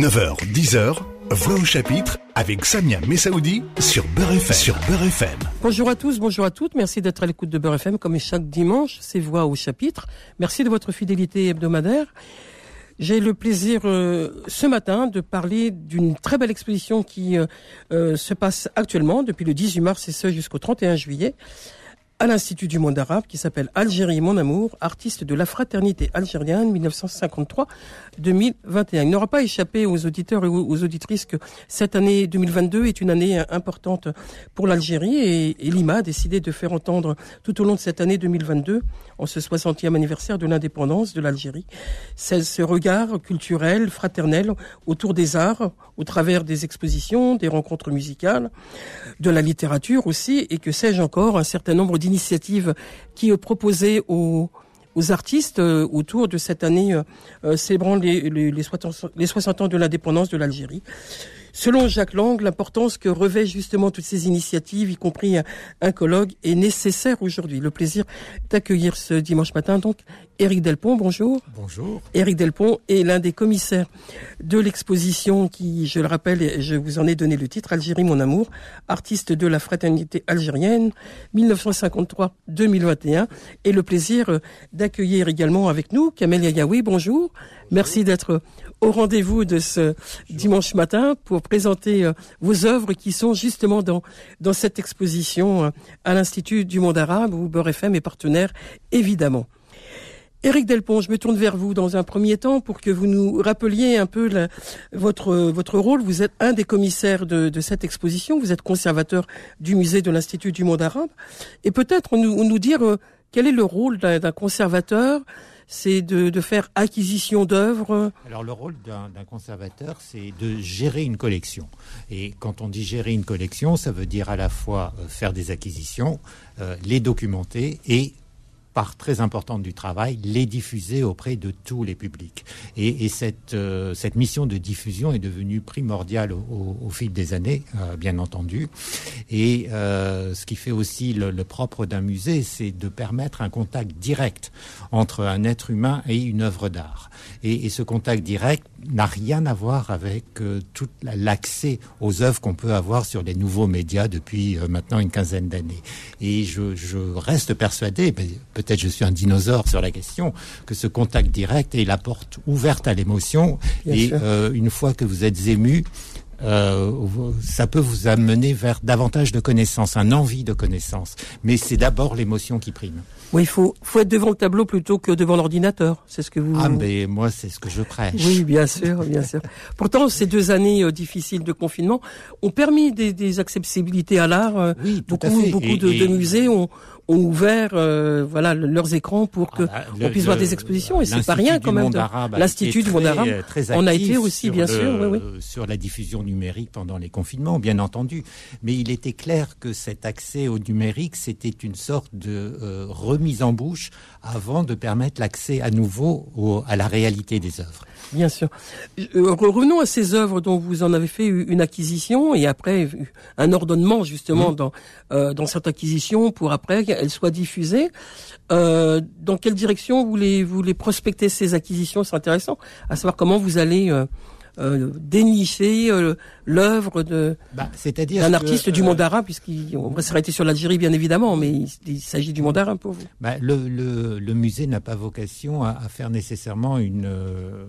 9h, 10h, Voix au chapitre avec Samia Messaoudi sur Beurre FM. Sur Beurre FM. Bonjour à tous, bonjour à toutes. Merci d'être à l'écoute de Beurre FM comme chaque dimanche, c'est Voix au chapitre. Merci de votre fidélité hebdomadaire. J'ai le plaisir euh, ce matin de parler d'une très belle exposition qui euh, euh, se passe actuellement depuis le 18 mars et ce jusqu'au 31 juillet à l'Institut du monde arabe qui s'appelle Algérie mon amour, artiste de la fraternité algérienne 1953-2021. Il n'aura pas échappé aux auditeurs et aux auditrices que cette année 2022 est une année importante pour l'Algérie et, Lima a décidé de faire entendre tout au long de cette année 2022, en ce 60e anniversaire de l'indépendance de l'Algérie, ce regard culturel, fraternel autour des arts, au travers des expositions, des rencontres musicales, de la littérature aussi, et que sais-je encore, un certain nombre initiative qui est proposée aux, aux artistes euh, autour de cette année euh, euh, célébrant les, les, les, 60, les 60 ans de l'indépendance de l'Algérie. Selon Jacques Lang, l'importance que revêt justement toutes ces initiatives, y compris un colloque, est nécessaire aujourd'hui. Le plaisir d'accueillir ce dimanche matin donc Éric Delpont, bonjour. Bonjour. Éric Delpont est l'un des commissaires de l'exposition qui, je le rappelle, je vous en ai donné le titre, Algérie mon amour, artiste de la fraternité algérienne, 1953-2021, et le plaisir d'accueillir également avec nous Kamel Yayaoui, bonjour. Merci d'être au rendez-vous de ce dimanche matin pour présenter euh, vos œuvres qui sont justement dans, dans cette exposition euh, à l'Institut du monde arabe où Beurre FM est partenaire, évidemment. Éric Delpont, je me tourne vers vous dans un premier temps pour que vous nous rappeliez un peu votre, votre rôle. Vous êtes un des commissaires de, de, cette exposition, vous êtes conservateur du musée de l'Institut du monde arabe. Et peut-être nous, nous dire euh, quel est le rôle d'un conservateur? C'est de, de, faire acquisition d'œuvres? Alors le rôle d'un conservateur, c'est de gérer une collection. Et quand on dit gérer une collection, ça veut dire à la fois euh, faire des acquisitions, euh, les documenter et part très importante du travail, les diffuser auprès de tous les publics. Et, et cette, euh, cette mission de diffusion est devenue primordiale au, au fil des années, euh, bien entendu. Et euh, ce qui fait aussi le, le propre d'un musée, c'est de permettre un contact direct entre un être humain et une œuvre d'art. Et, et, ce contact direct n'a rien à voir avec euh, tout l'accès aux œuvres qu'on peut avoir sur les nouveaux médias depuis euh, maintenant une quinzaine d'années. Et je, je reste persuadé, peut-être je suis un dinosaure sur la question, que ce contact direct est la porte ouverte à l'émotion. Et euh, une fois que vous êtes ému, euh, ça peut vous amener vers davantage de connaissances, un envie de connaissances. Mais c'est d'abord l'émotion qui prime. Oui, il faut, faut être devant le tableau plutôt que devant l'ordinateur. C'est ce que vous. Ah, mais moi, c'est ce que je prêche. Oui, bien sûr, bien sûr. Pourtant, ces deux années euh, difficiles de confinement ont permis des, des accessibilités à l'art. Euh, oui, beaucoup, beaucoup et, de, et... de, musées ont, ont ouvert, euh, voilà, leurs écrans pour que ah, bah, on puisse le, voir des expositions. Et c'est pas rien quand même. L'Institut du monde arabe. On a été aussi, bien sûr, oui, oui. sur la diffusion numérique pendant les confinements, bien entendu. Mais il était clair que cet accès au numérique, c'était une sorte de euh, remise en bouche avant de permettre l'accès à nouveau au, à la réalité des œuvres. Bien sûr. Euh, revenons à ces œuvres dont vous en avez fait une acquisition et après un ordonnement justement mmh. dans euh, dans cette acquisition pour après qu'elles soient diffusées. Euh, dans quelle direction vous les vous les prospectez ces acquisitions? C'est intéressant à savoir comment vous allez euh, euh, dénicher euh, l'œuvre de bah, c'est-à-dire d'un artiste euh, du monde arabe, puisqu'on va s'arrêter sur l'Algérie bien évidemment, mais il, il s'agit du monde arabe pour vous. Bah, le, le, le, musée n'a pas vocation à, à, faire nécessairement une euh,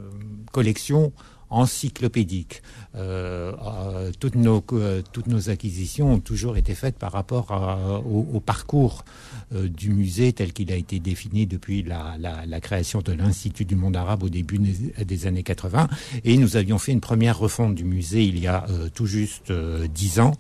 collection encyclopédique. Euh, euh, toutes, nos, euh, toutes nos acquisitions ont toujours été faites par rapport à, au, au, parcours euh, du musée tel qu'il a été défini depuis la, la, la création de l'Institut du monde arabe au début des, années 80. Et nous avions fait une première refonte du musée il y a euh, tout juste euh, dix ans,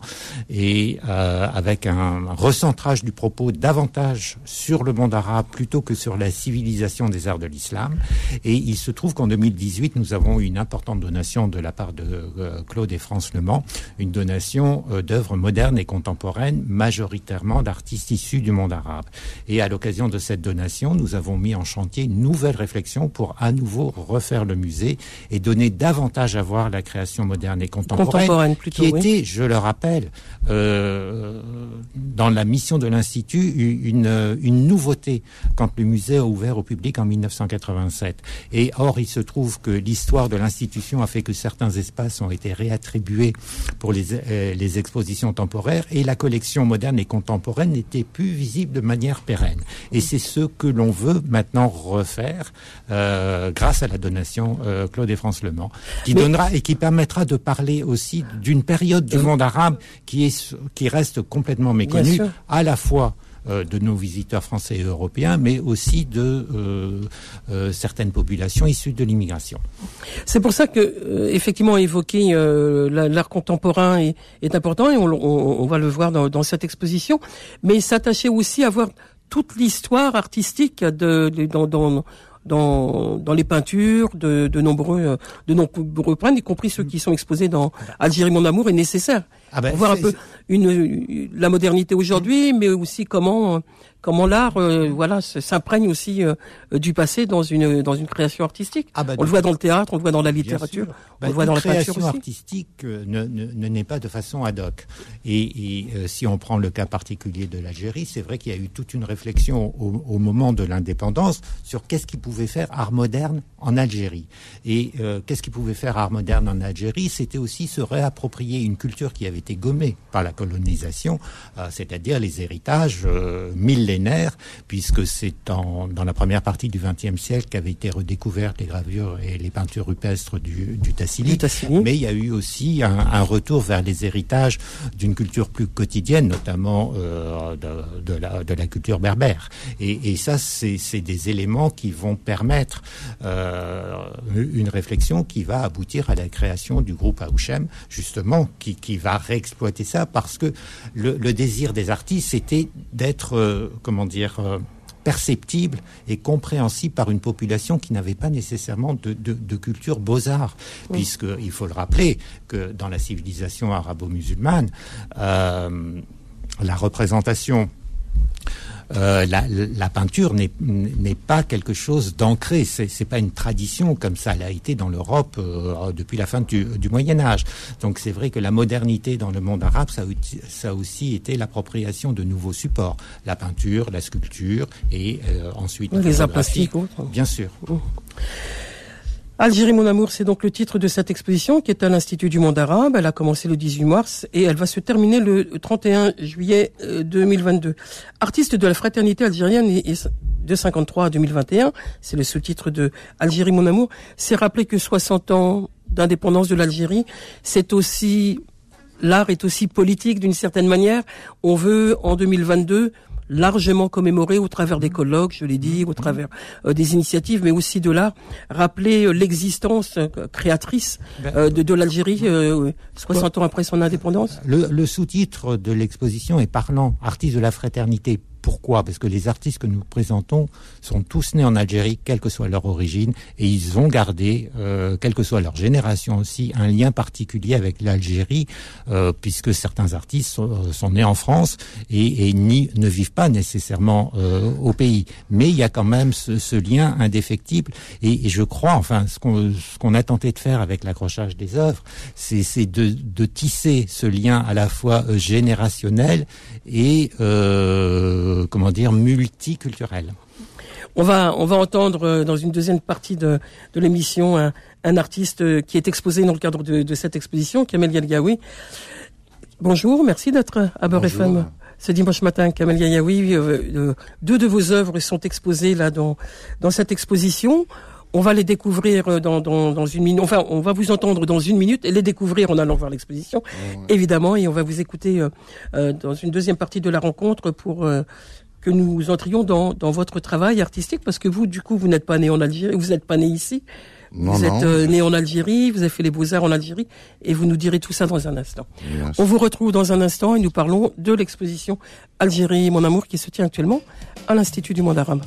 et avec un recentrage du propos davantage sur le monde arabe plutôt que sur la civilisation des arts de l'islam. Et il se trouve qu'en 2018, nous avons eu une importante donation de la part de euh, Claude et France Le Mans, une donation euh, d'œuvres modernes et contemporaines, majoritairement d'artistes issus du monde arabe. Et à l'occasion de cette donation, nous avons mis en chantier une nouvelle réflexion pour à nouveau refaire le musée et donner davantage à voir la création moderne et contemporaine, contemporaine plutôt, qui était, je le rappelle, euh, dans la mission de l'Institut, une, une nouveauté quand le musée a ouvert au public en 1987. Et or, il se trouve que l'histoire de a fait que certains espaces ont été réattribués pour les, euh, les expositions temporaires et la collection moderne et contemporaine n'était plus visible de manière pérenne. Et c'est ce que l'on veut maintenant refaire euh, grâce à la donation euh, Claude et France Le Mans, qui donnera et qui permettra de parler aussi d'une période du monde arabe qui, est, qui reste complètement méconnue, à la fois de nos visiteurs français et européens, mais aussi de euh, euh, certaines populations issues de l'immigration. C'est pour ça que, effectivement, évoquer l'art contemporain est, important et on, va le voir dans, cette exposition, mais s'attacher aussi à voir toute l'histoire artistique de, dans, dans dans, dans les peintures de, de nombreux de nombreux peintres, y compris ceux qui sont exposés dans Algérie mon amour est nécessaire. Ah ben, pour voir un peu une, la modernité aujourd'hui, mais aussi comment comment l'art euh, voilà s'imprègne aussi euh, du passé dans une dans une création artistique. Ah bah, on le voit dans le théâtre, on le voit dans la littérature, on bah, le voit dans la création aussi. artistique euh, ne, ne, n'est pas de façon ad hoc. Et, et si on prend le cas particulier de l'Algérie, c'est vrai qu'il y a eu toute une réflexion au, au moment de l'indépendance sur qu'est-ce qui pouvait faire art moderne en Algérie. Et qu'est-ce qui pouvait faire art moderne en Algérie? C'était aussi se réapproprier une culture qui avait été gommée par la colonisation, c'est-à-dire les héritages puisque c'est dans la première partie du XXe siècle qu'avaient été redécouvertes les gravures et les peintures rupestres du, du, Tassili. Mais il y a eu aussi un, retour vers les héritages d'une culture plus quotidienne, notamment euh, de, la, culture berbère. Et, ça, c'est des éléments qui vont permettre euh, une réflexion qui va aboutir à la création du groupe Aouchem, justement, qui, va réexploiter ça, parce que le, désir des artistes, c'était d'être euh, comment dire, euh, perceptible et compréhensible par une population qui n'avait pas nécessairement de, culture beaux-arts, puisqu'il faut le rappeler que dans la civilisation arabo-musulmane, euh, la représentation euh, la, peinture n'est pas quelque chose d'ancré. C'est pas une tradition comme ça l'a été dans l'Europe euh, depuis la fin du, Moyen Âge. Donc c'est vrai que la modernité dans le monde arabe, ça, ça a aussi été l'appropriation de nouveaux supports, la peinture, la sculpture et euh, ensuite les arts plastiques. Bien sûr. Oh. Algérie mon amour, c'est donc le titre de cette exposition qui est à l'Institut du monde arabe. Elle a commencé le 18 mars et elle va se terminer le 31 juillet 2022. Euh, Artiste de la fraternité algérienne de 53 à 2021, c'est le sous-titre de Algérie mon amour, c'est rappeler que 60 ans d'indépendance de l'Algérie, c'est aussi l'art est aussi politique d'une certaine manière. On veut en 2022 largement commémoré au travers des colloques, je l'ai dit, au travers euh, des initiatives, mais aussi de là rappeler euh, l'existence euh, créatrice ben, de, de l'Algérie 60 ans après son indépendance. Le, le sous-titre de l'exposition est parlant, artiste de la fraternité pourquoi Parce que les artistes que nous présentons sont tous nés en Algérie, quelle que soit leur origine, et ils ont gardé, euh, quelle que soit leur génération aussi, un lien particulier avec l'Algérie, euh, puisque certains artistes sont, sont, nés en France et, et ni, ne vivent pas nécessairement euh, au pays. Mais il y a quand même ce, ce lien indéfectible, et, et, je crois, enfin, ce qu'on qu'on a tenté de faire avec l'accrochage des œuvres, c'est de, de, tisser ce lien à la fois euh, générationnel et euh, euh, comment dire, multiculturel. On va, on va entendre euh, dans une deuxième partie de, de l'émission un, artiste euh, qui est exposé dans le cadre de, cette exposition, Kamel Yalgaoui. Bonjour, merci d'être à Beurre FM ce dimanche matin. Kamel Yalgaoui, deux de vos œuvres sont exposées là dans, dans cette exposition. On va les découvrir dans, dans, dans, une minute. Enfin, on va vous entendre dans une minute et les découvrir en allant voir l'exposition, évidemment. Et on va vous écouter euh, euh, dans une deuxième partie de la rencontre pour euh, que nous entrions dans, dans votre travail artistique, parce que vous, du coup, vous n'êtes pas né en Algérie, vous n'êtes pas né ici. vous êtes né en Algérie, vous avez fait les beaux-arts en Algérie, et vous nous direz tout ça dans un instant. On vous retrouve dans un instant et nous parlons de l'exposition Algérie, mon amour, qui se tient actuellement à l'Institut du Monde arabe.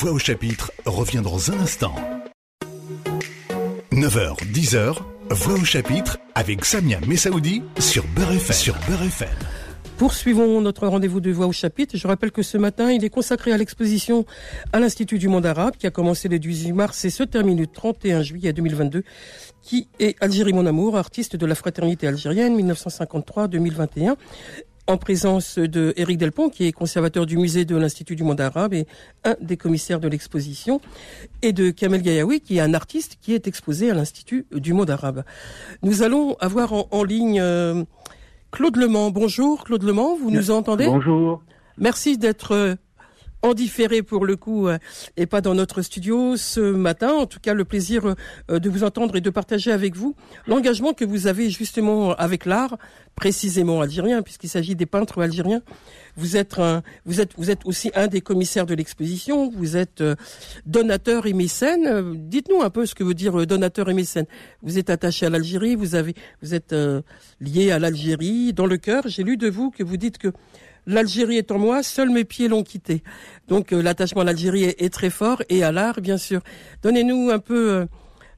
Voix au chapitre revient dans un instant. 9h, 10h, Voix au chapitre avec Samia Messaoudi sur Beurre. Sur. Poursuivons notre rendez-vous de voix au chapitre. Je rappelle que ce matin, il est consacré à l'exposition à l'Institut du monde arabe qui a commencé le 18 mars et se termine le 31 juillet 2022, qui est Algérie mon amour, artiste de la fraternité algérienne 1953-2021 en présence de Éric Delpont, qui est conservateur du musée de l'Institut du monde arabe et un des commissaires de l'exposition, et de Kamel Gayaoui, qui est un artiste qui est exposé à l'Institut du monde arabe. Nous allons avoir en, ligne euh, Claude Lemans, bonjour Claude Lemans, vous nous entendez? Bonjour. Merci d'être euh, en différé pour le coup euh, et pas dans notre studio ce matin. En tout cas, le plaisir euh, de vous entendre et de partager avec vous l'engagement que vous avez justement avec l'art, précisément algérien, puisqu'il s'agit des peintres algériens. Vous êtes un, vous êtes vous êtes aussi un des commissaires de l'exposition. Vous êtes donateur et mécène. Dites-nous un peu ce que veut dire donateur et mécène. Vous êtes attaché à l'Algérie. Vous avez vous êtes lié à l'Algérie dans le cœur. J'ai lu de vous que vous dites que L'Algérie est en moi, seuls mes pieds l'ont quitté. Donc euh, l'attachement à l'Algérie est, très fort et à l'art, bien sûr. Donnez-nous un peu euh,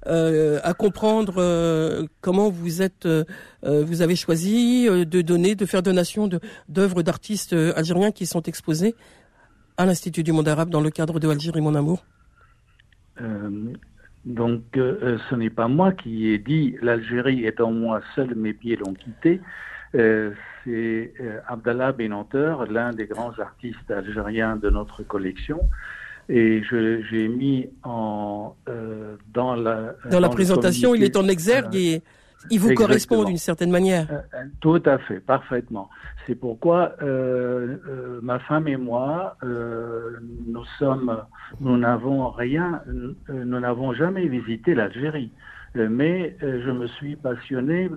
euh, à comprendre comment vous êtes, vous avez choisi de donner, de faire donation d'œuvres d'artistes algériens qui sont exposées à l'Institut du monde arabe dans le cadre de Algérie mon amour. donc ce n'est pas moi qui ai dit l'Algérie est en moi, seuls mes pieds l'ont quitté c'est euh, Abdallah Benanter, l'un des grands artistes algériens de notre collection. Et j'ai mis en, euh, dans la, dans, la présentation, il est en exergue et il vous correspond d'une certaine manière. Euh, tout à fait, parfaitement. C'est pourquoi ma femme et moi, nous sommes, nous n'avons rien, nous n'avons jamais visité l'Algérie. mais je me suis passionné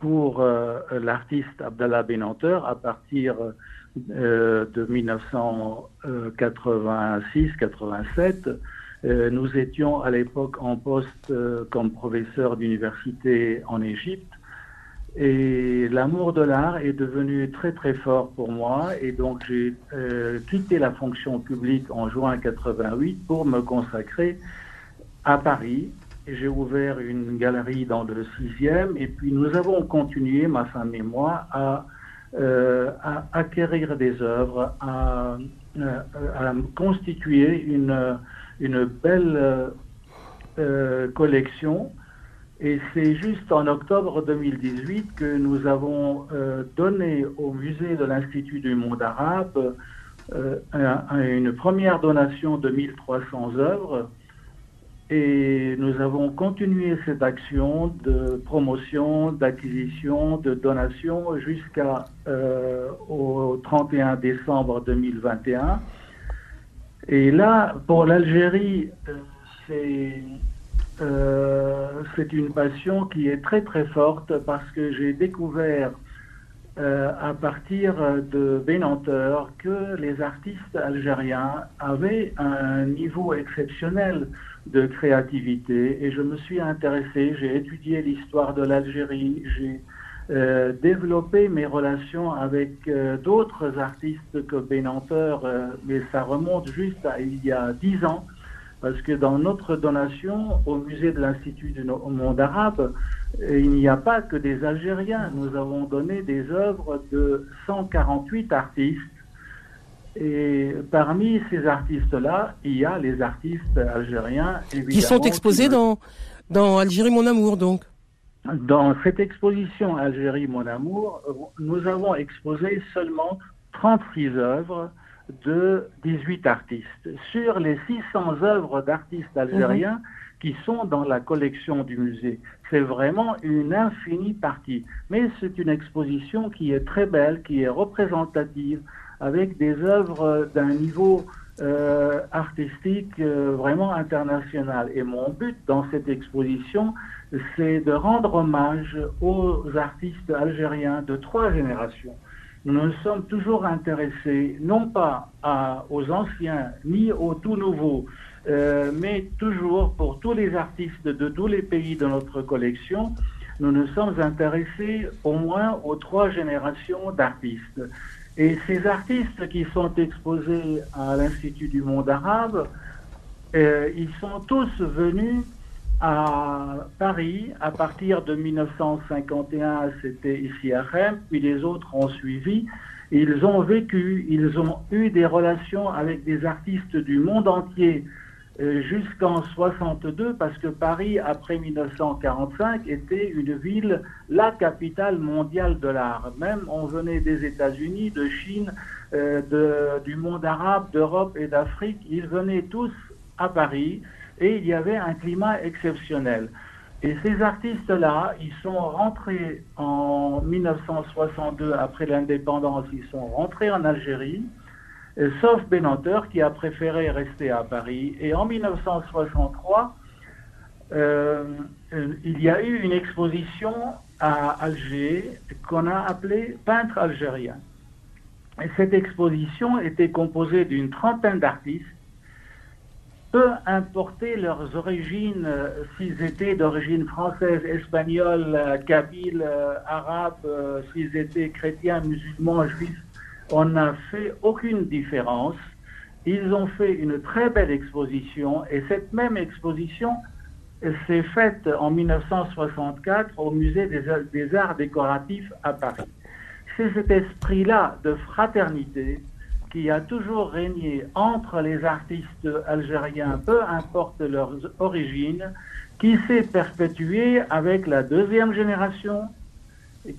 pour euh, l'artiste Abdallah Benanter à partir euh, de 1986-87. Euh, nous étions à l'époque en poste comme professeur d'université en Égypte. Et l'amour de l'art est devenu très très fort pour moi et donc j'ai quitté la fonction publique en juin 88 pour me consacrer à Paris j'ai ouvert une galerie dans le sixième et puis nous avons continué, ma femme et moi, à, euh, acquérir des œuvres, à, euh, constituer une, une belle euh, collection. Et c'est juste en octobre 2018 que nous avons donné au musée de l'Institut du monde arabe une première donation de 1300 œuvres et nous avons continué cette action de promotion, d'acquisition, de donation jusqu'à euh, au 31 décembre 2021. Et là, pour l'Algérie, euh, euh, c'est une passion qui est très très forte parce que j'ai découvert à partir de Bénanteur que les artistes algériens avaient un niveau exceptionnel de créativité et je me suis intéressé, j'ai étudié l'histoire de l'Algérie, j'ai euh, développé mes relations avec euh, d'autres artistes que Bénanteur, euh, mais ça remonte juste à il y a dix ans, parce que dans notre donation au musée de l'Institut du monde arabe, il n'y a pas que des Algériens. Nous avons donné des œuvres de 148 artistes et parmi ces artistes-là, il y a les artistes algériens. Qui sont exposés dans, dans Algérie Mon Amour, donc Dans cette exposition Algérie Mon Amour, nous avons exposé seulement 36 œuvres de 18 artistes. Sur les 600 œuvres d'artistes algériens mhm. qui sont dans la collection du musée. C'est vraiment une infinie partie. Mais c'est une exposition qui est très belle, qui est représentative avec des œuvres d'un niveau euh, artistique euh, vraiment international. Et mon but dans cette exposition, c'est de rendre hommage aux artistes algériens de trois générations. Nous nous sommes toujours intéressés non pas aux anciens ni aux tout nouveaux, euh, mais toujours pour tous les artistes de tous les pays de notre collection, nous nous sommes intéressés au moins aux trois générations d'artistes. Et ces artistes qui sont exposés à l'Institut du monde arabe euh, ils sont tous venus à Paris à partir de 1951, c'était ici à Rennes, puis les autres ont suivi. Ils ont vécu, ils ont eu des relations avec des artistes du monde entier euh, jusqu'en 62 parce que Paris, après 1945, était une ville, la capitale mondiale de l'art. Même on venait des États-Unis, de Chine, euh, de, du monde arabe, d'Europe et d'Afrique. Ils venaient tous à Paris et il y avait un climat exceptionnel. Et ces artistes-là, ils sont rentrés en 1962, après l'indépendance, ils sont rentrés en Algérie, euh, sauf Benanteur qui a préféré rester à Paris. Et en 1963, euh, euh, il y a eu une exposition à Alger qu'on a appelée Peintre algérien. Et cette exposition était composée d'une trentaine d'artistes peu importer leurs origines, euh, s'ils étaient d'origine française, espagnole, euh, kabyle, euh, arabe, s'ils étaient chrétiens, musulmans, juifs, on n'a fait aucune différence. Ils ont fait une très belle exposition et cette même exposition s'est faite en 1964 au musée des arts décoratifs à Paris. C'est cet esprit-là de fraternité, qui a toujours régné entre les artistes algériens, peu importe leurs origines, qui s'est perpétué avec la deuxième génération,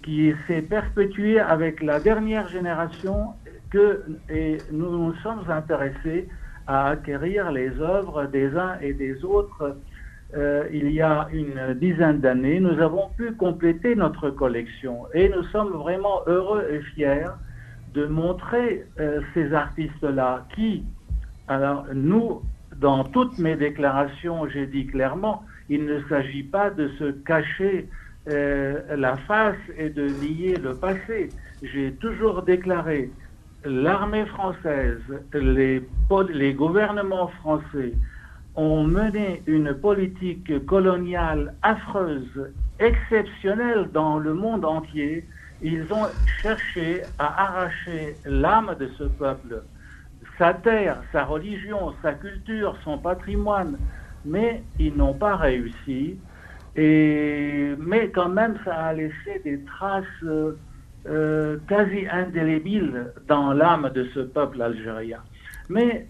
qui s'est perpétué avec la dernière génération, que, et nous nous sommes intéressés à acquérir les œuvres des uns et des autres. Euh, il y a une dizaine d'années, nous avons pu compléter notre collection et nous sommes vraiment heureux et fiers de montrer euh, ces artistes-là qui, alors nous, dans toutes mes déclarations, j'ai dit clairement, il ne s'agit pas de se cacher euh, la face et de nier le passé. J'ai toujours déclaré l'armée française, les, les gouvernements français ont mené une politique coloniale affreuse, exceptionnelle dans le monde entier, ils ont cherché à arracher l'âme de ce peuple, sa terre, sa religion, sa culture, son patrimoine, mais ils n'ont pas réussi. Et, mais quand même, ça a laissé des traces euh, quasi indélébiles dans l'âme de ce peuple algérien. Mais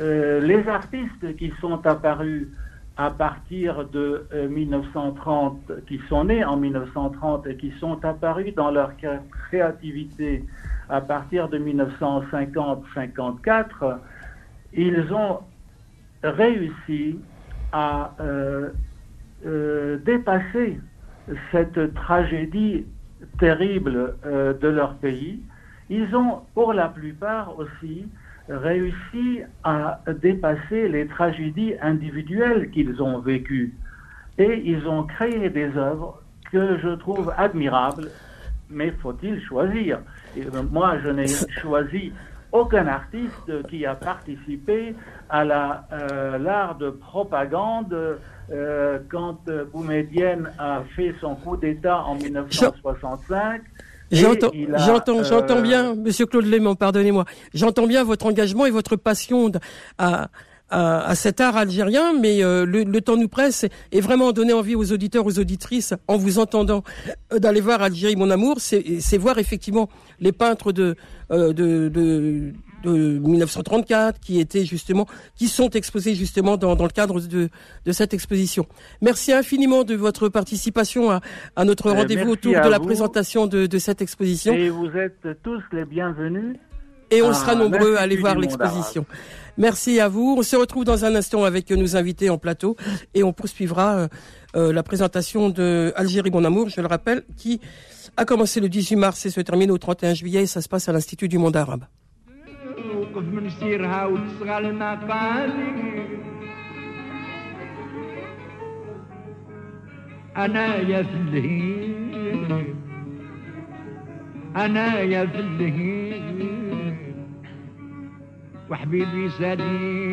euh, les artistes qui sont apparus à partir de 1930, euh, qui sont nés en 1930 et qui sont apparus dans leur créativité à partir de 1950-54, ils ont réussi à euh, euh, dépasser cette tragédie terrible de leur pays. Ils ont, pour la plupart aussi, réussi à dépasser les tragédies individuelles qu'ils ont vécues. Et ils ont créé des œuvres que je trouve admirables, mais faut-il choisir Et Moi, je n'ai choisi aucun artiste qui a participé à euh, l'art de propagande euh, quand Boumedienne a fait son coup d'État en 1965. J'entends, j'entends, j'entends euh, bien, Monsieur Claude Léman, pardonnez-moi. J'entends bien votre engagement et votre passion à, à, cet art algérien, mais euh, le, temps nous presse et vraiment donner envie aux auditeurs, aux auditrices, en vous entendant, euh, d'aller voir Algérie, mon amour, c'est voir effectivement les peintres de, de, de de 1934 qui étaient justement, qui sont exposés justement dans, dans le cadre de, de, cette exposition. Merci infiniment de votre participation à, à notre euh, rendez-vous autour de la présentation de, de, cette exposition. Et vous êtes tous les bienvenus. Et on sera nombreux à aller voir l'exposition. Merci à vous. On se retrouve dans un instant avec nos invités en plateau et on poursuivra euh, euh, la présentation de Algérie Mon Amour, je le rappelle, qui a commencé le 18 mars et se termine au 31 juillet et ça se passe à l'Institut du monde arabe. توقف من سيرها وتصغى المقالي أنا يا فلهين أنا يا فلهين وحبيبي سليم.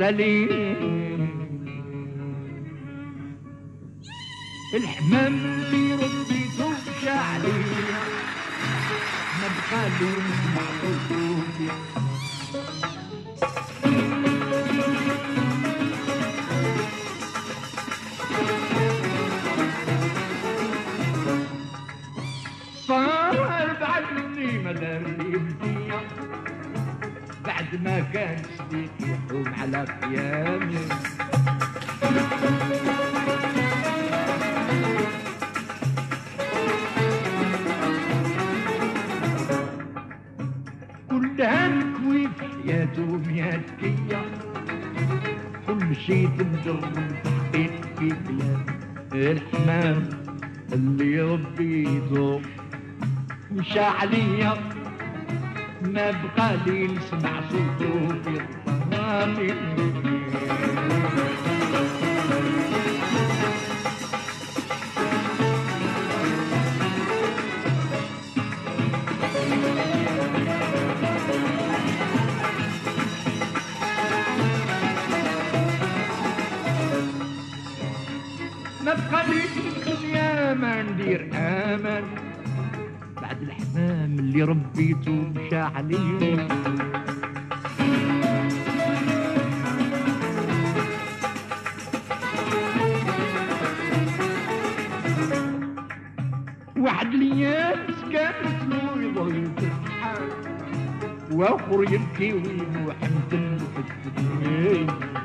سليم مشى عليا ما بقى لي نسمع صوته في الظلام ما بقى لي في ما ندير أمان الحمام اللي ربيته مشى عليه. واحد الأيام كانت له يضل تضحك وأخر يبكي وينوح مثل في الدنيا.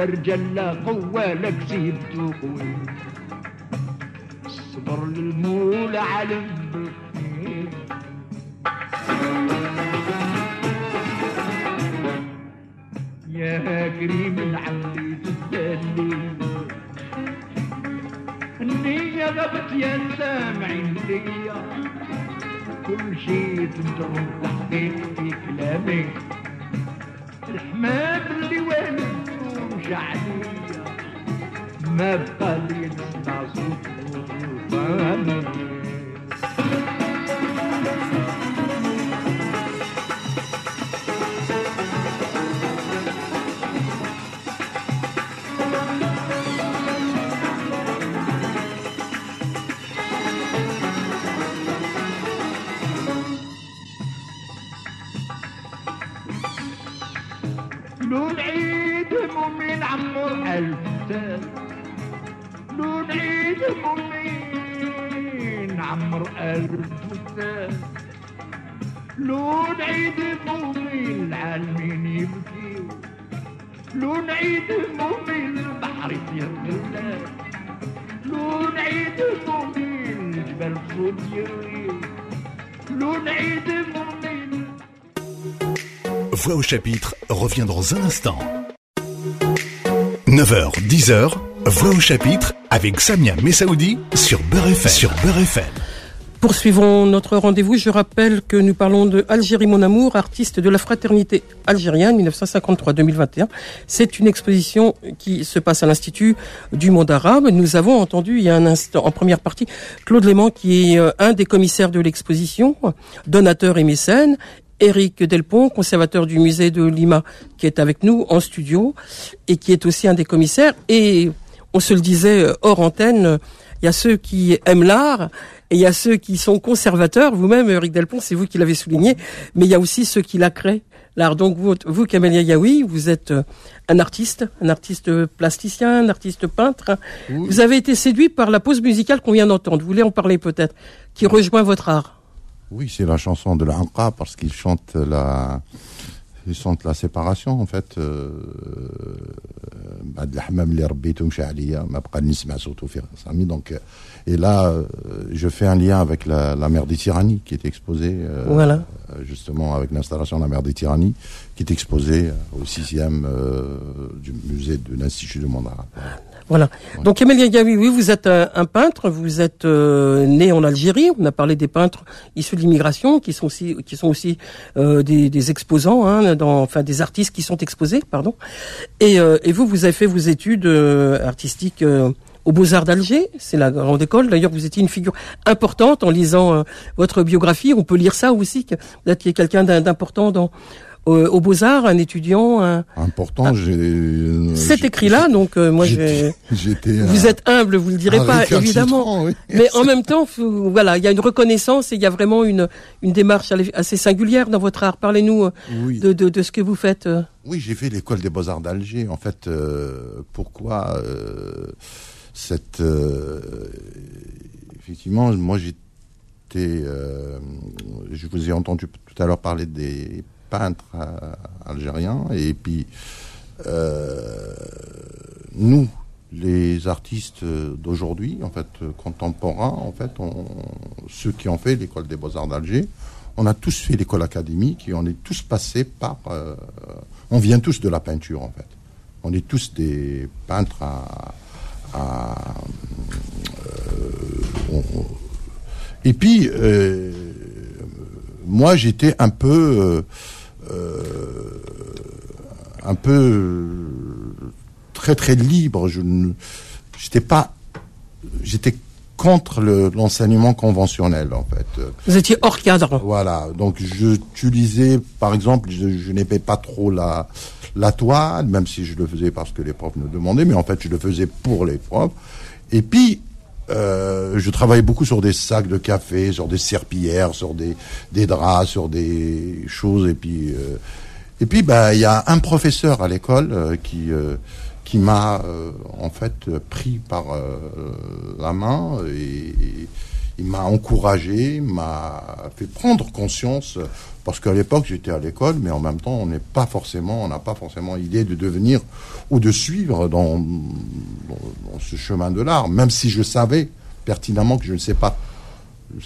لا رجال لا قوة لا كسيبتو قوي الصبر للمولى علم يا كريم العمري تدلي النية غبت يا سامعين ليا كل شي تنتظر Voix au chapitre revient dans un instant. 9h, 10h, Voix au chapitre avec Samia Messaoudi sur Beurre. Sur Beurre FM. Poursuivons notre rendez-vous. Je rappelle que nous parlons de Algérie mon amour, artiste de la fraternité algérienne 1953-2021. C'est une exposition qui se passe à l'Institut du monde arabe. Nous avons entendu il y a un instant, en première partie, Claude Léman qui est euh, un des commissaires de l'exposition, donateur et mécène. Éric Delpont, conservateur du musée de Lima, qui est avec nous en studio et qui est aussi un des commissaires. Et on se le disait euh, hors antenne, il y a ceux qui aiment l'art et il y a ceux qui sont conservateurs. Vous-même, Éric Delpont, c'est vous qui l'avez souligné, mais il y a aussi ceux qui la créent. L'art. Donc vous, vous, Camélia Yaoui, vous êtes euh, un artiste, un artiste plasticien, un artiste peintre. Vous avez été séduit par la pause musicale qu'on vient d'entendre. Vous voulez en parler peut-être, qui rejoint votre art? Oui, c'est la chanson de l'Anqa parce qu'il chante la, il chante la séparation en fait. euh, بعد الحمام اللي ربيته مشى عليا ما بقى نسمع صوته في راسي donc euh, et là euh, je fais un lien avec la, la mer des tyrannies qui est exposée euh, Voilà. euh, justement avec l'installation de la mer des Tyrannies, qui est exposée euh, au sixième euh, du musée de l'Institut de Mandara. Voilà. Donc Kamel Yagawi, oui, vous êtes un, un peintre, vous êtes euh, né en Algérie. On a parlé des peintres issus de l'immigration, qui sont aussi, qui sont aussi euh, des, des exposants, hein, dans, enfin des artistes qui sont exposés, pardon. Et, et vous, vous avez fait vos études artistiques. Aux Beaux-Arts d'Alger, c'est la grande école. D'ailleurs, vous étiez une figure importante en lisant euh, votre biographie. On peut lire ça aussi, que vous étiez quelqu'un d'im- d'important dans euh, aux Beaux-Arts, un étudiant. un- Important, j'ai. euh, C'est j'ai- écrit là, donc euh, moi, J'étais. vous êtes humble, vous le direz pas, évidemment. oui. Mais en même temps, voilà, il y a une reconnaissance et il y a vraiment une une démarche assez singulière dans votre art. Parlez-nous Oui. de, de, de ce que vous faites. Oui, j'ai fait l'école des beaux-arts d'Alger. En fait, pourquoi euh, effectivement, moi j'étais... euh, je vous ai entendu tout à l'heure parler des peintres euh, algériens. Et puis, nous, les artistes d'aujourd'hui, en fait, contemporains, en fait, ceux qui ont fait l'école des beaux-arts d'Alger, on a tous fait l'école académique et on est tous passés par... on vient tous de la peinture, en fait. On est tous des peintres à... à, euh, on- et puis, euh, moi, j'étais un peu... euh, un peu très très libre. Je ne, j'étais pas, j'étais contre le- l'enseignement conventionnel en fait. Vous étiez hors cadre. Voilà, donc j'utilisais, par exemple, je, je n'aimais pas trop la, la toile, même si je le faisais parce que les profs nous demandaient, mais en fait je le faisais pour les profs. Et puis, euh, je travaillais beaucoup sur des sacs de café, sur des serpillères, sur des, draps, sur des choses. Et puis, euh, et puis, bah, il y a un professeur à l'école euh, qui qui m'a en fait pris par la main et, et il m'a encouragé, m'a fait prendre conscience parce qu'à l'époque j'étais à l'école, mais en même temps on n'est pas forcément, on n'a pas forcément idée de devenir ou de suivre dans, dans, dans ce chemin de l'art, même si je savais pertinemment que je ne sais pas euh,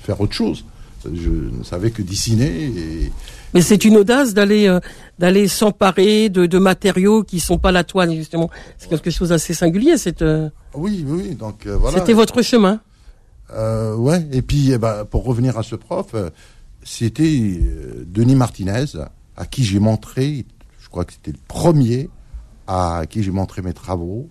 faire autre chose. Je ne savais que dessiner et, Mais c'est une audace d'aller euh, d'aller s'emparer de, de matériaux qui sont pas la toile justement. C'est quelque chose d'assez singulier. C'est euh, oui, oui, oui, donc euh, voilà. c'était votre chemin. Ouais, et puis eh ben, pour revenir à ce prof, c'était euh, Denis Martinez, à qui j'ai montré, je crois que c'était le premier à qui j'ai montré mes travaux,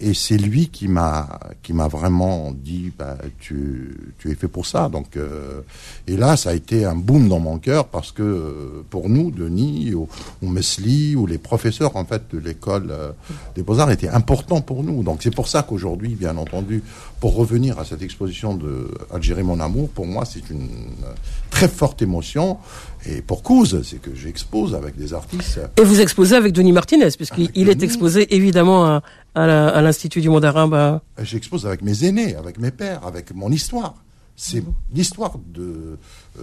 et c'est lui qui m'a qui m'a vraiment dit bah, tu, tu es fait pour ça. Donc euh, et là ça a été un boom dans mon cœur parce que euh, pour nous Denis ou, ou Mesli ou les professeurs en fait de l'école euh, des beaux arts étaient importants pour nous. Donc c'est pour ça qu'aujourd'hui bien entendu pour revenir à cette exposition de Algérie mon amour pour moi c'est une euh, très forte émotion et pour cause c'est que j'expose avec des artistes Et vous exposez avec Denis Martinez, puisqu'il est exposé évidemment à, l'Institut du monde arabe. à- J'expose avec mes aînés, avec mes pères, avec mon histoire. C'est l'histoire de euh,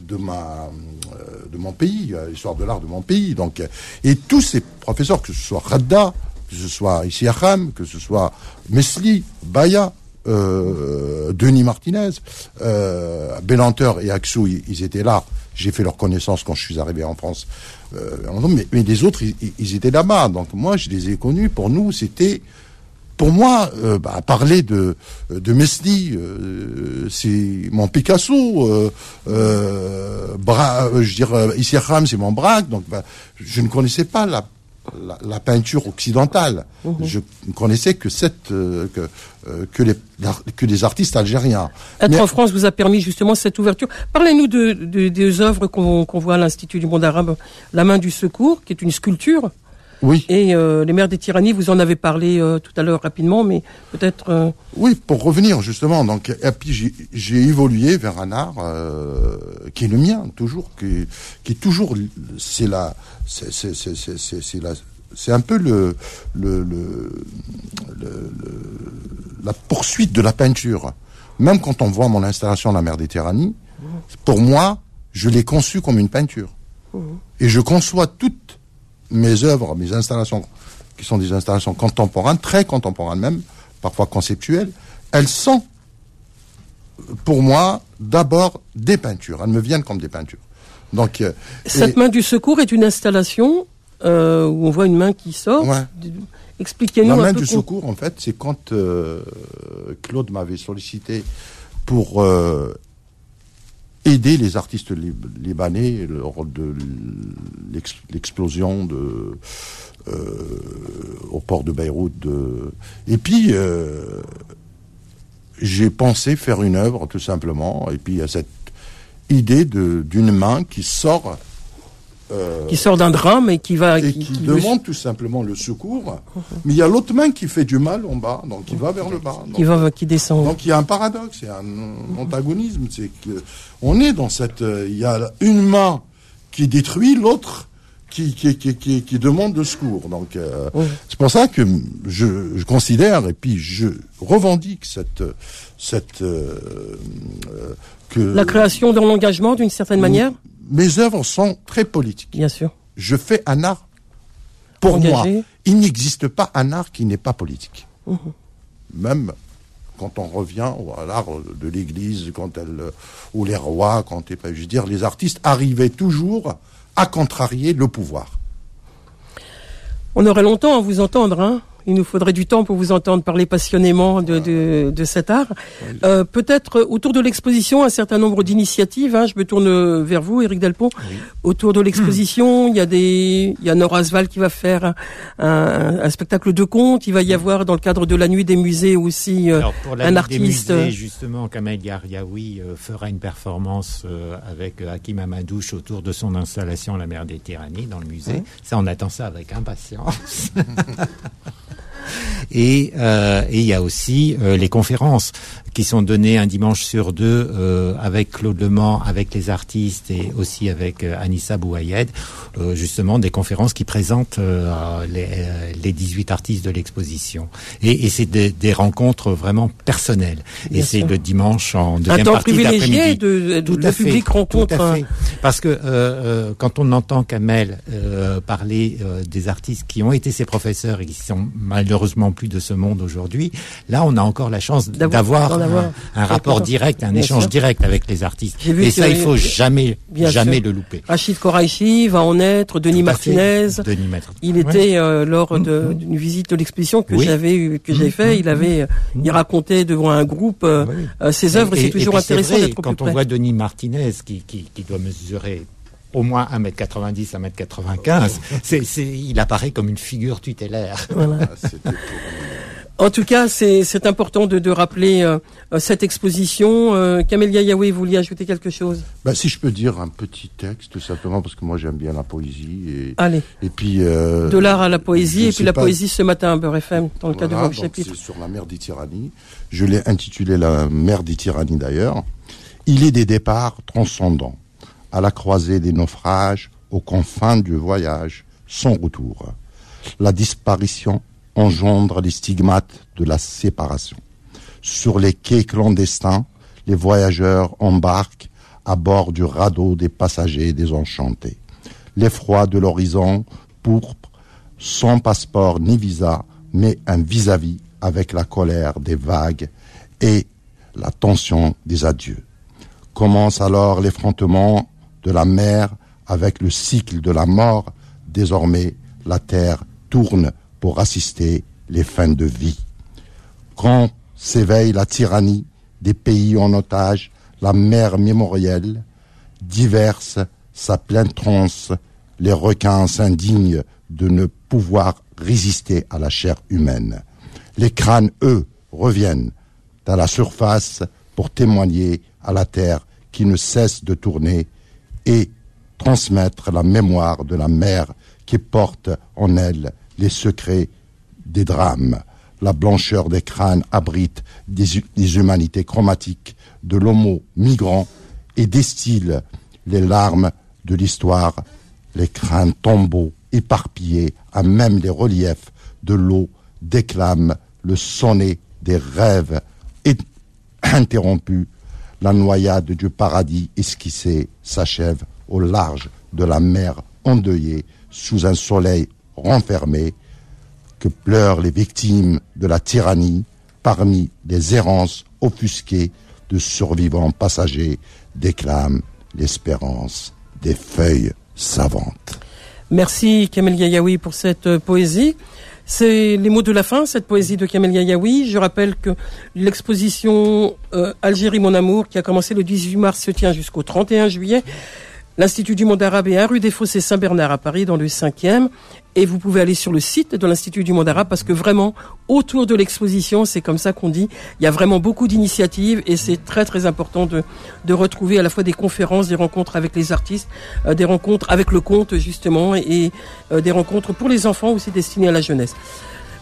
de ma euh, de mon pays, l'histoire de l'art de mon pays. Donc et tous ces professeurs, que ce soit Radda, que ce soit Issi que ce soit Mesli, Baya, euh, Denis Martinez, euh, et Axou, ils, étaient là. J'ai fait leur connaissance quand je suis arrivé en France. Euh, mais, mais les autres, ils, étaient là-bas. Donc moi, je les ai connus. Pour nous, c'était pour moi, euh, bah, parler de de Mesli, c'est mon Picasso. Bra, je veux dire, c'est mon Braque. Donc, bah, je ne connaissais pas la la, la peinture occidentale. Je ne connaissais que cette euh, que euh, que les que les artistes algériens. Être Mais- en France vous a permis justement cette ouverture. Parlez-nous de, de- des œuvres qu'on qu'on voit à l'Institut du monde arabe, La main du secours, qui est une sculpture, Oui, et euh, Les mers des tyrannies. Vous en avez parlé euh, tout à l'heure rapidement, mais peut-être. euh, Oui, pour revenir justement, donc et puis j'ai- évolué vers un art euh, qui est le mien, toujours, qui, qui est toujours, c'est la, c'est la, c'est un peu le le, le, le- la poursuite de la peinture. Même quand on voit mon installation La mer des Tyrannies, pour moi, je l'ai conçue comme une peinture, et je conçois toutes mes œuvres, mes installations, qui sont des installations contemporaines, très contemporaines même, parfois conceptuelles, elles sont pour moi, d'abord des peintures. Elles me viennent comme des peintures. Donc, euh, Cette et main du secours est une installation euh, où on voit une main qui sort. Ouais. Expliquez-nous la un main peu. du con- secours, en fait, c'est quand euh, Claude m'avait sollicité pour aider les artistes lib- libanais lors de l'ex- l'explosion euh, au port de Beyrouth. De... Et puis euh, j'ai pensé faire une œuvre tout simplement. Et puis il y a cette idée d'une main qui sort euh, Qui sort d'un drame et qui va. et qui, qui- demande tout simplement le secours. Mais il y a l'autre main qui fait du mal en bas, donc qui va vers le bas. qui Donc, va, qui descend. donc il y a un paradoxe, il y a un antagonisme. C'est que on est dans cette, euh, il y a une main qui détruit, l'autre qui qui, qui, qui, qui demande de secours. Donc euh, Oui. c'est pour ça que je, je considère et puis je revendique cette cette euh, que La création dans l'engagement, d'une certaine manière, mes œuvres sont très politiques bien sûr. je fais un art pour Engagé. moi. Il n'existe pas un art qui n'est pas politique. Mhm. Même quand on revient à l'art de l'Église, quand elle, ou les rois, quand je veux dire, les artistes arrivaient toujours à contrarier le pouvoir. On aurait longtemps à vous entendre. Hein Il nous faudrait du temps pour vous entendre parler passionnément de, de, de cet art. Euh, Peut-être euh, autour de l'exposition, un certain nombre d'initiatives. Hein, je me tourne vers vous, Éric Delpont. Autour de l'exposition, il y a des, il y a Nora Asval qui va faire un, un- un spectacle de contes. Il va y avoir dans le cadre de la nuit des musées aussi euh, Alors pour la un Ligue artiste. des musées, justement, Kamel Yaryaoui euh, fera une performance avec Hakim Amadouche autour de son installation La mer des tyrannies dans le musée. Ça, on attend ça avec impatience. Et euh, et il y a aussi euh, les conférences qui sont données un dimanche sur deux euh, avec Claude Lemans, avec les artistes et aussi avec euh, Anissa Bouayed, euh, justement des conférences qui présentent euh, les, euh, les 18 artistes de l'exposition. Et, et c'est des, des rencontres vraiment personnelles. Et c'est le dimanche en un deuxième temps partie privilégié de, de le fait, public rencontre. Tout à un- fait. Parce que euh, euh, quand on entend Kamel euh, parler euh, des artistes qui ont été ses professeurs et qui sont malheureusement plus de ce monde aujourd'hui, là on a encore la chance D'avoir- avoir. un, un rapport direct, un Bien échange sûr. direct avec les artistes. Et ça, il faut jamais, Bien jamais sûr. le louper. Rachid Koraïchi va en être, Denis Tout à fait. Martinez. Denis Maître. Il Ouais. était euh, lors de- d'une visite de l'exposition que Oui. j'avais eu- que j'ai fait. Il avait, euh, il racontait devant un groupe euh, Oui. euh, ses œuvres. et C'est toujours intéressant d'être plus Quand on près. voit Denis Martinez qui, qui, qui doit mesurer au moins 1m90, 1m95, c'est, c'est, il apparaît comme une figure tutélaire. Voilà. En tout cas, c'est important de, de rappeler euh, euh, cette exposition. Euh, Camélia Yahweh, vous vouliez ajouter quelque chose? Ben, si je peux dire un petit texte, simplement, parce que moi j'aime bien la poésie. Et, Allez, et puis. euh, de l'art à la poésie, et puis la pas- poésie ce matin à Beurre FM, dans le cadre Voilà, de vos donc chapitres. C'est sur la mer des tyrannies. Je l'ai intitulé La mer des tyrannies d'ailleurs. Il est des départs transcendants, à la croisée des naufrages, aux confins du voyage, sans retour. La disparition engendre les stigmates de la séparation. Sur les quais clandestins, les voyageurs embarquent à bord du radeau des passagers désenchantés. L'effroi de l'horizon pourpre, sans passeport ni visa, mais un vis-à-vis avec la colère des vagues et la tension des adieux. Commence alors l'effrontement de la mer avec le cycle de la mort. Désormais, la terre tourne pour assister les fins de vie. Quand s'éveille la tyrannie des pays en otage, la mer mémorielle diverse sa pleine transe, les requins s'indignent de ne pouvoir résister à la chair humaine. Les crânes, eux, reviennent à la surface pour témoigner à la terre qui ne cesse de tourner et transmettre la mémoire de la mer qui porte en elle les secrets des drames. La blancheur des crânes abrite des, hu- des humanités chromatiques de l'homo migrant et distille les larmes de l'histoire. Les crânes tombeaux éparpillés à même les reliefs de l'eau déclament le sonnet des rêves interrompus. La noyade du paradis esquissé s'achève au large de la mer endeuillée sous un soleil renfermé que pleurent les victimes de la tyrannie parmi les errances offusquées de survivants passagers déclament l'espérance des feuilles savantes. Merci Kamel Yayaoui pour cette euh, poésie. C'est les mots de la fin, cette poésie de Kamel Yayaoui. Je rappelle que l'exposition euh, Algérie mon amour, qui a commencé le 18 mars, se tient jusqu'au 31 juillet. L'Institut du monde arabe est à rue des Fossés Saint-Bernard à Paris, dans le 5e. Et vous pouvez aller sur le site de l'Institut du monde arabe parce que vraiment, autour de l'exposition, c'est comme ça qu'on dit, il y a vraiment beaucoup d'initiatives et c'est très très important de, de retrouver à la fois des conférences, des rencontres avec les artistes, euh, des rencontres avec le conte justement et euh, des rencontres pour les enfants aussi destinées à la jeunesse.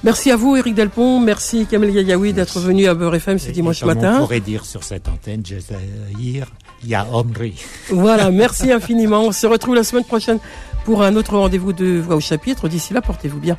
Merci à vous, Eric Delpont. Merci, Kamel Yayaoui, d'être venu à Beurre FM ce Et- dimanche et matin. On pourrait dire sur cette antenne, Jazaïr, Voilà, merci infiniment. On se retrouve la semaine prochaine pour un autre rendez-vous de Voix au chapitre. D'ici là, portez-vous bien.